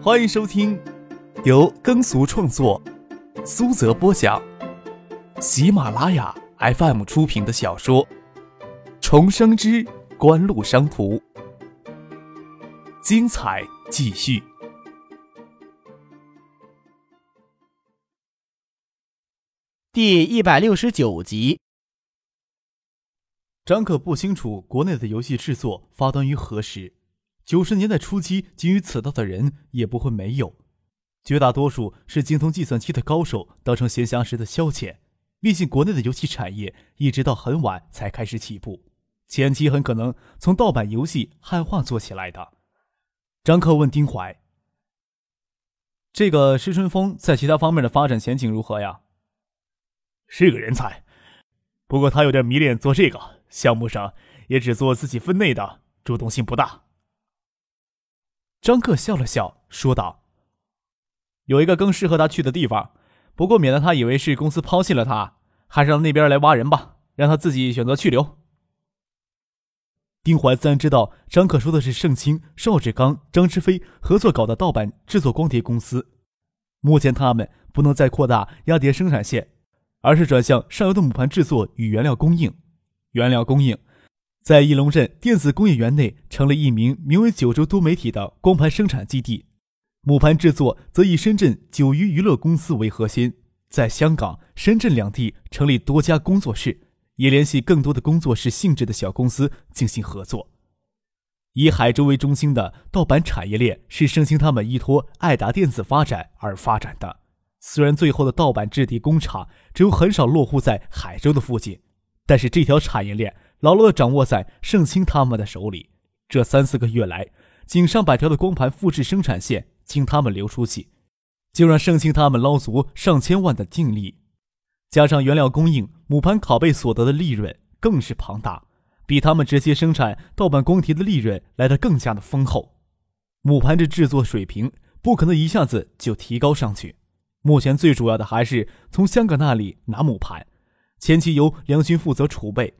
欢迎收听由耕俗创作、苏泽播讲、喜马拉雅 FM 出品的小说《重生之官路商途》，精彩继续。第一百六十九集。张可不清楚国内的游戏制作发端于何时。九十年代初期，精于此道的人也不会没有，绝大多数是精通计算机的高手，当成闲暇时的消遣。毕竟国内的游戏产业一直到很晚才开始起步，前期很可能从盗版游戏汉化做起来的。张克问丁怀：“这个施春风在其他方面的发展前景如何呀？”“是个人才，不过他有点迷恋做这个项目上，也只做自己分内的，主动性不大。”张克笑了笑，说道：“有一个更适合他去的地方，不过免得他以为是公司抛弃了他，还是让那边来挖人吧，让他自己选择去留。”丁怀自然知道张克说的是盛清、邵志刚、张之飞合作搞的盗版制作光碟公司。目前他们不能再扩大压碟生产线，而是转向上游的母盘制作与原料供应。原料供应。在义龙镇电子工业园内成了一名名为“九州多媒体”的光盘生产基地，母盘制作则以深圳九娱娱乐公司为核心，在香港、深圳两地成立多家工作室，以联系更多的工作室性质的小公司进行合作。以海州为中心的盗版产业链是盛兴他们依托爱达电子发展而发展的。虽然最后的盗版制碟工厂只有很少落户在海州的附近，但是这条产业链。牢牢地掌握在盛清他们的手里。这三四个月来，仅上百条的光盘复制生产线经他们流出去，就让盛清他们捞足上千万的净利。加上原料供应，母盘拷贝所得的利润更是庞大，比他们直接生产盗版光碟的利润来得更加的丰厚。母盘的制作水平不可能一下子就提高上去，目前最主要的还是从香港那里拿母盘，前期由梁军负责储备。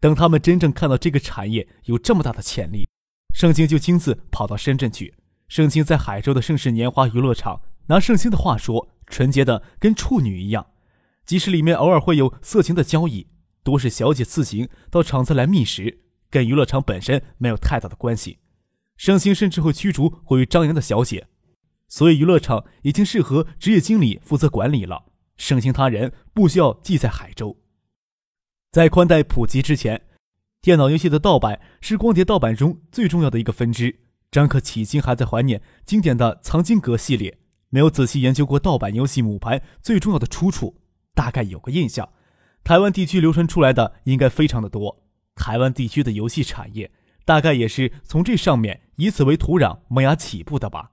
等他们真正看到这个产业有这么大的潜力，盛清就亲自跑到深圳去。盛清在海州的盛世年华娱乐场，拿盛清的话说，纯洁的跟处女一样。即使里面偶尔会有色情的交易，都是小姐自行到场子来觅食，跟娱乐场本身没有太大的关系。盛清甚至会驱逐过于张扬的小姐，所以娱乐场已经适合职业经理负责管理了。盛清他人不需要记在海州。在宽带普及之前，电脑游戏的盗版是光碟盗版中最重要的一个分支。张克迄今还在怀念经典的藏经阁系列，没有仔细研究过盗版游戏母盘最重要的出处，大概有个印象。台湾地区流传出来的应该非常的多，台湾地区的游戏产业大概也是从这上面以此为土壤萌芽起步的吧。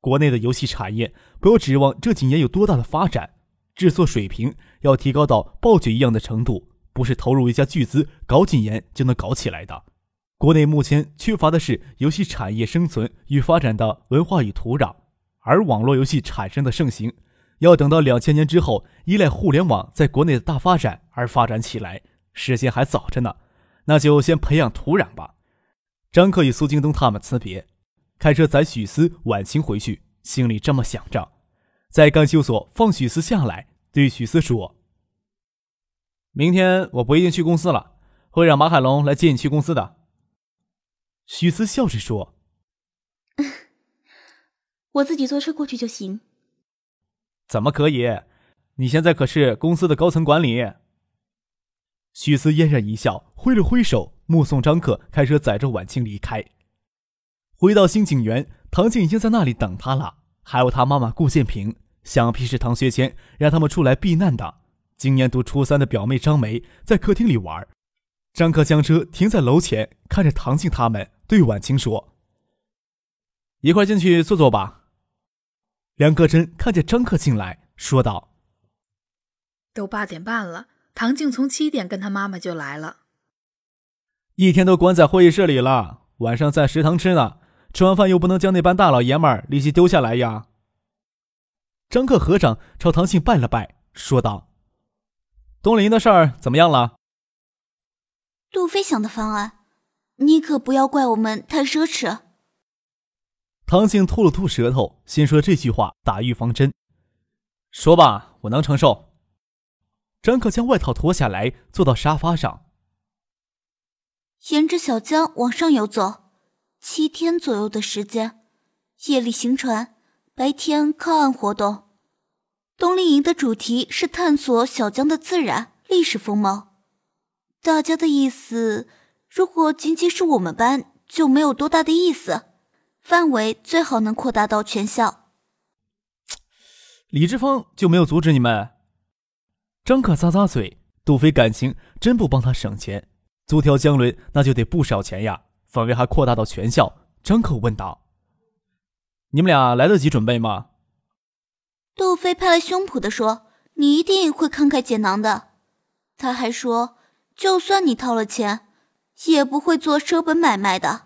国内的游戏产业不要指望这几年有多大的发展，制作水平要提高到暴雪一样的程度。不是投入一家巨资搞几年就能搞起来的。国内目前缺乏的是游戏产业生存与发展的文化与土壤，而网络游戏产生的盛行，要等到两千年之后，依赖互联网在国内的大发展而发展起来，时间还早着呢。那就先培养土壤吧。张克与苏京东他们辞别，开车载许思、婉清回去，心里这么想着。在干休所放许思下来，对许思说。明天我不一定去公司了，会让马海龙来接你去公司的。许思笑着说：“ 我自己坐车过去就行。”怎么可以？你现在可是公司的高层管理。许思嫣然一笑，挥了挥手，目送张克开车载着婉清离开。回到新景园，唐静已经在那里等他了，还有他妈妈顾建平，想必是唐学谦让他们出来避难的。今年读初三的表妹张梅在客厅里玩，张克将车停在楼前，看着唐静他们，对婉清说：“一块进去坐坐吧。”梁克珍看见张克进来，说道：“都八点半了，唐静从七点跟他妈妈就来了，一天都关在会议室里了，晚上在食堂吃呢。吃完饭又不能将那班大老爷们儿立即丢下来呀。”张克合掌朝唐静拜了拜，说道。东林的事儿怎么样了？杜飞想的方案，你可不要怪我们太奢侈。唐静吐了吐舌头，先说这句话打预防针。说吧，我能承受。张克将外套脱下来，坐到沙发上。沿着小江往上游走，七天左右的时间，夜里行船，白天靠岸活动。冬令营的主题是探索小江的自然历史风貌。大家的意思，如果仅仅是我们班，就没有多大的意思。范围最好能扩大到全校。李志峰就没有阻止你们？张可咂咂嘴，杜飞感情真不帮他省钱，租条江轮那就得不少钱呀，范围还扩大到全校。张可问道：“你们俩来得及准备吗？”杜飞拍了胸脯地说：“你一定会慷慨解囊的。”他还说：“就算你掏了钱，也不会做舍本买卖的。”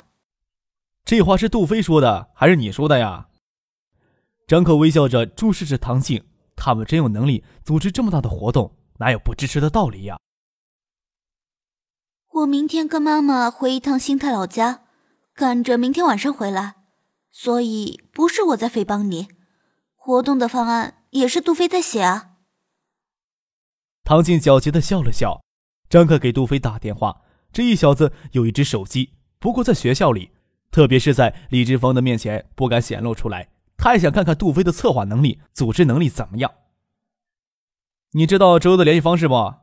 这话是杜飞说的，还是你说的呀？张可微笑着注视着唐静，他们真有能力组织这么大的活动，哪有不支持的道理呀？我明天跟妈妈回一趟新泰老家，赶着明天晚上回来，所以不是我在诽谤你。活动的方案也是杜飞在写啊。唐静狡黠的笑了笑。张可给杜飞打电话，这一小子有一只手机，不过在学校里。特别是在李志峰的面前不敢显露出来，他也想看看杜飞的策划能力、组织能力怎么样。你知道周的联系方式不？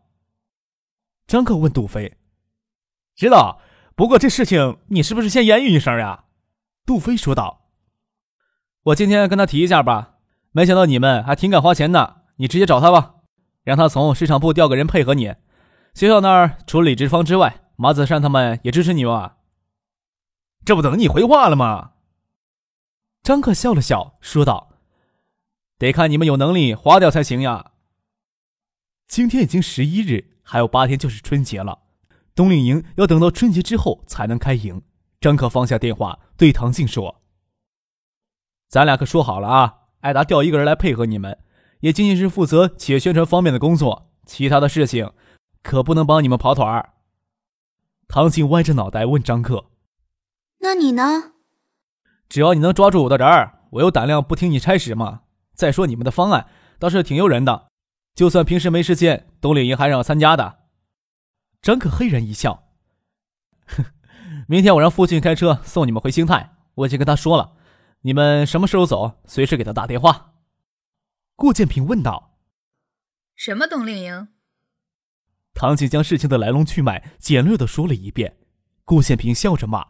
张克问杜飞。知道，不过这事情你是不是先言语一声呀？杜飞说道。我今天跟他提一下吧，没想到你们还挺敢花钱的。你直接找他吧，让他从市场部调个人配合你。学校那儿除了李志芳之外，马子善他们也支持你吧。这不等你回话了吗？张克笑了笑，说道：“得看你们有能力花掉才行呀。今天已经十一日，还有八天就是春节了。冬令营要等到春节之后才能开营。”张克放下电话，对唐静说：“咱俩可说好了啊，艾达调一个人来配合你们，也仅仅是负责企业宣传方面的工作，其他的事情可不能帮你们跑腿儿。”唐静歪着脑袋问张克。那你呢？只要你能抓住我的人儿，我有胆量不听你差使吗？再说你们的方案倒是挺诱人的，就算平时没时间，冬令营还让参加的。张克嘿然一笑，哼，明天我让父亲开车送你们回兴泰，我已经跟他说了，你们什么时候走，随时给他打电话。顾建平问道：“什么冬令营？”唐静将事情的来龙去脉简略的说了一遍。顾建平笑着骂。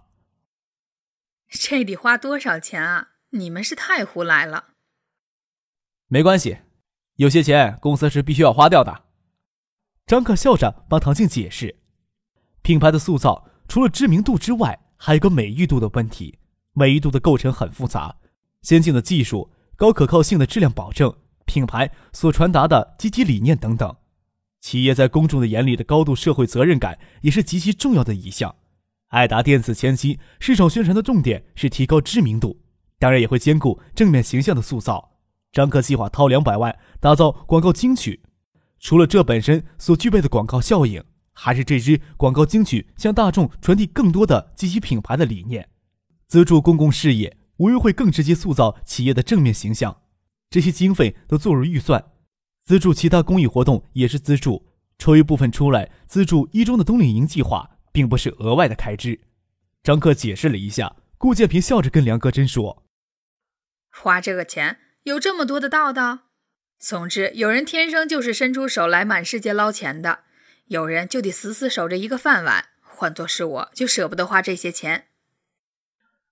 这得花多少钱啊！你们是太胡来了。没关系，有些钱公司是必须要花掉的。张克笑着帮唐静解释，品牌的塑造除了知名度之外，还有个美誉度的问题。美誉度的构成很复杂，先进的技术、高可靠性的质量保证、品牌所传达的积极理念等等。企业在公众的眼里的高度社会责任感也是极其重要的一项。爱达电子前期市场宣传的重点是提高知名度，当然也会兼顾正面形象的塑造。张克计划掏两百万打造广告金曲，除了这本身所具备的广告效应，还是这支广告金曲向大众传递更多的积极品牌的理念。资助公共事业无疑会更直接塑造企业的正面形象。这些经费都做入预算，资助其他公益活动也是资助，抽一部分出来资助一中的冬令营计划。并不是额外的开支，张克解释了一下。顾建平笑着跟梁格真说：“花这个钱有这么多的道道。总之，有人天生就是伸出手来满世界捞钱的，有人就得死死守着一个饭碗。换做是我，就舍不得花这些钱。”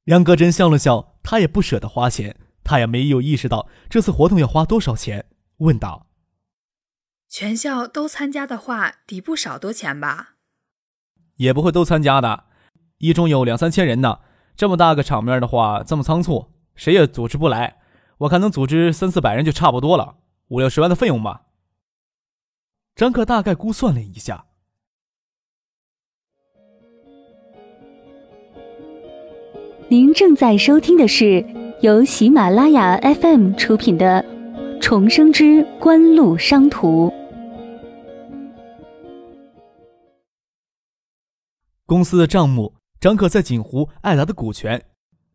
梁格真笑了笑，他也不舍得花钱，他也没有意识到这次活动要花多少钱，问道：“全校都参加的话，抵不少多钱吧？”也不会都参加的，一中有两三千人呢。这么大个场面的话，这么仓促，谁也组织不来。我看能组织三四百人就差不多了，五六十万的费用吧。张克大概估算了一下。您正在收听的是由喜马拉雅 FM 出品的《重生之官路商途》。公司的账目，张克在锦湖爱达的股权，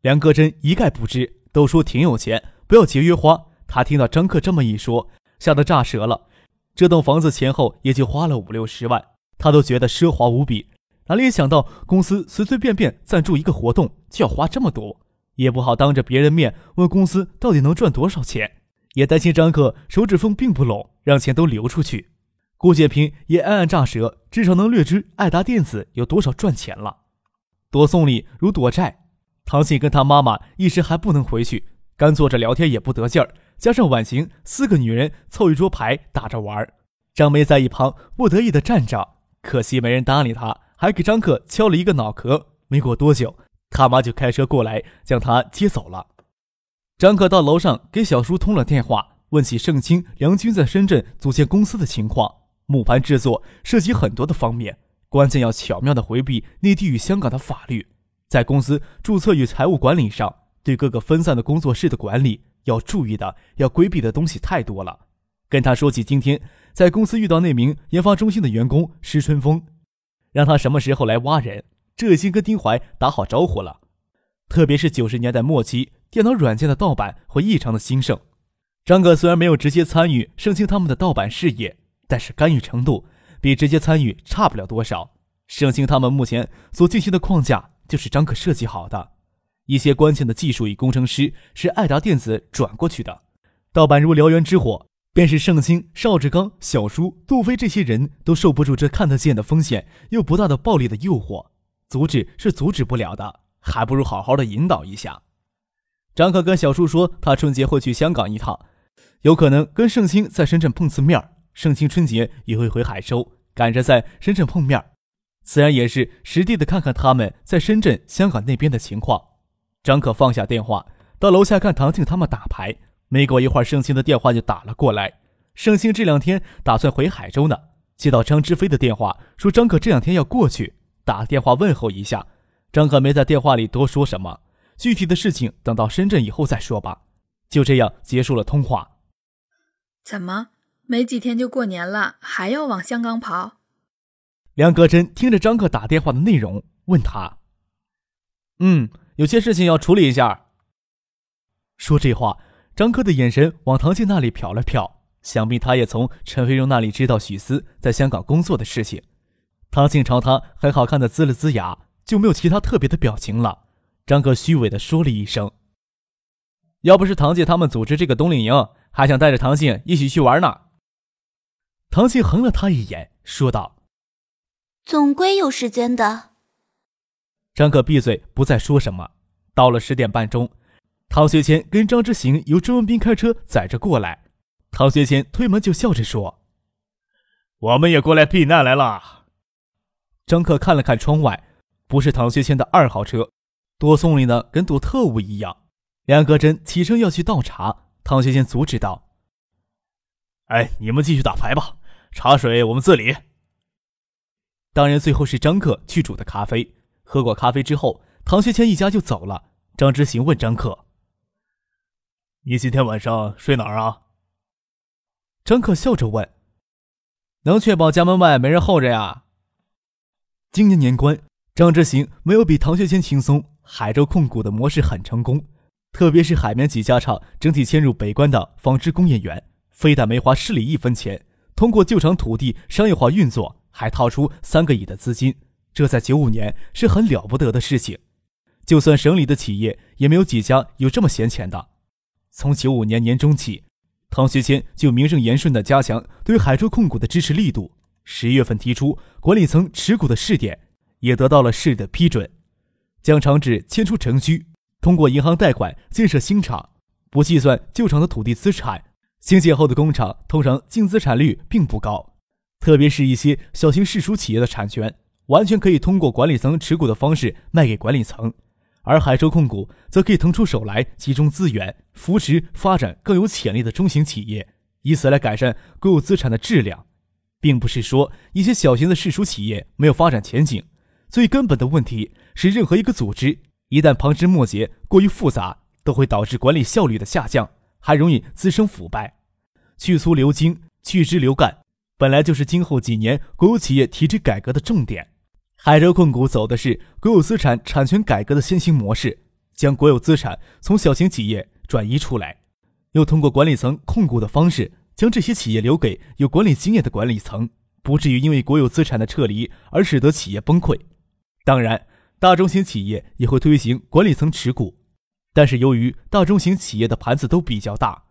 梁戈真一概不知，都说挺有钱，不要节约花。他听到张克这么一说，吓得炸舌了。这栋房子前后也就花了五六十万，他都觉得奢华无比。哪里想到公司随随便便赞助一个活动就要花这么多，也不好当着别人面问公司到底能赚多少钱，也担心张克手指缝并不拢，让钱都流出去。顾建平也暗暗炸舌，至少能略知爱达电子有多少赚钱了。躲送礼如躲债，唐信跟他妈妈一时还不能回去，干坐着聊天也不得劲儿。加上晚晴四个女人凑一桌牌打着玩张梅在一旁不得意的站着，可惜没人搭理她，还给张克敲了一个脑壳。没过多久，他妈就开车过来将他接走了。张克到楼上给小叔通了电话，问起盛清、梁军在深圳组建公司的情况。木盘制作涉及很多的方面，关键要巧妙的回避内地与香港的法律，在公司注册与财务管理上，对各个分散的工作室的管理。要注意的、要规避的东西太多了。跟他说起今天在公司遇到那名研发中心的员工施春风，让他什么时候来挖人，这已经跟丁怀打好招呼了。特别是九十年代末期，电脑软件的盗版会异常的兴盛。张哥虽然没有直接参与盛清他们的盗版事业，但是干预程度比直接参与差不了多少。盛清他们目前所进行的框架就是张克设计好的。一些关键的技术与工程师是爱达电子转过去的，盗版如燎原之火，便是盛清、邵志刚、小叔、杜飞这些人都受不住这看得见的风险又不大的暴力的诱惑，阻止是阻止不了的，还不如好好的引导一下。张可跟小叔说，他春节会去香港一趟，有可能跟盛清在深圳碰次面盛清春节也会回海州，赶着在深圳碰面自然也是实地的看看他们在深圳、香港那边的情况。张可放下电话，到楼下看唐静他们打牌。没过一会儿，盛清的电话就打了过来。盛清这两天打算回海州呢，接到张之飞的电话，说张可这两天要过去，打电话问候一下。张可没在电话里多说什么，具体的事情等到深圳以后再说吧。就这样结束了通话。怎么没几天就过年了，还要往香港跑？梁格真听着张克打电话的内容，问他：“嗯。”有些事情要处理一下。说这话，张克的眼神往唐静那里瞟了瞟，想必他也从陈飞荣那里知道许思在香港工作的事情。唐静朝他很好看的呲了呲牙，就没有其他特别的表情了。张克虚伪的说了一声：“要不是唐静他们组织这个冬令营，还想带着唐静一起去玩呢。”唐静横了他一眼，说道：“总归有时间的。”张可闭嘴，不再说什么。到了十点半钟，唐学谦跟张之行由周文斌开车载着过来。唐学谦推门就笑着说：“我们也过来避难来了。”张克看了看窗外，不是唐学谦的二号车，躲送礼呢，跟躲特务一样。梁格真起身要去倒茶，唐学谦阻止道：“哎，你们继续打牌吧，茶水我们自理。”当然，最后是张克去煮的咖啡。喝过咖啡之后，唐学谦一家就走了。张之行问张克：“你今天晚上睡哪儿啊？”张克笑着问：“能确保家门外没人候着呀？”今年年关，张之行没有比唐学谦轻松。海州控股的模式很成功，特别是海绵几家厂整体迁入北关的纺织工业园，非但没花市里一分钱，通过旧厂土地商业化运作，还掏出三个亿的资金。这在九五年是很了不得的事情，就算省里的企业也没有几家有这么闲钱的。从九五年年中起，唐学谦就名正言顺地加强对海州控股的支持力度。十月份提出管理层持股的试点，也得到了市的批准，将厂址迁出城区，通过银行贷款建设新厂，不计算旧厂的土地资产。新建后的工厂通常净资产率并不高，特别是一些小型市属企业的产权。完全可以通过管理层持股的方式卖给管理层，而海州控股则可以腾出手来集中资源，扶持发展更有潜力的中型企业，以此来改善国有资产的质量。并不是说一些小型的市属企业没有发展前景，最根本的问题是任何一个组织一旦旁枝末节过于复杂，都会导致管理效率的下降，还容易滋生腐败。去粗留精，去枝留干，本来就是今后几年国有企业体制改革的重点。海州控股走的是国有资产产权改革的先行模式，将国有资产从小型企业转移出来，又通过管理层控股的方式，将这些企业留给有管理经验的管理层，不至于因为国有资产的撤离而使得企业崩溃。当然，大中型企业也会推行管理层持股，但是由于大中型企业的盘子都比较大，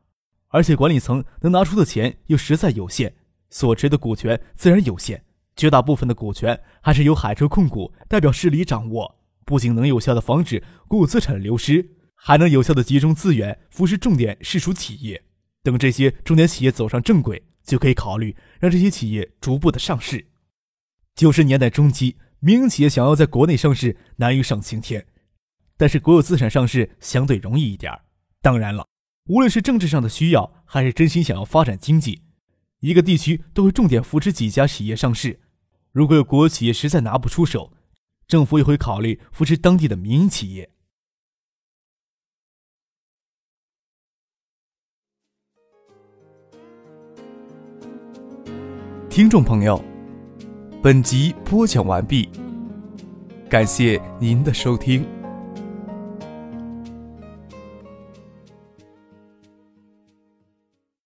而且管理层能拿出的钱又实在有限，所持的股权自然有限，绝大部分的股权还是由海州控股代表市里掌握。不仅能有效的防止国有资产流失，还能有效的集中资源扶持重点市属企业。等这些重点企业走上正轨，就可以考虑让这些企业逐步的上市。九十年代中期，民营企业想要在国内上市难于上青天，但是国有资产上市相对容易一点。当然了，无论是政治上的需要，还是真心想要发展经济，一个地区都会重点扶持几家企业上市。如果有国有企业实在拿不出手，政府也会考虑扶持当地的民营企业。听众朋友，本集播讲完毕，感谢您的收听。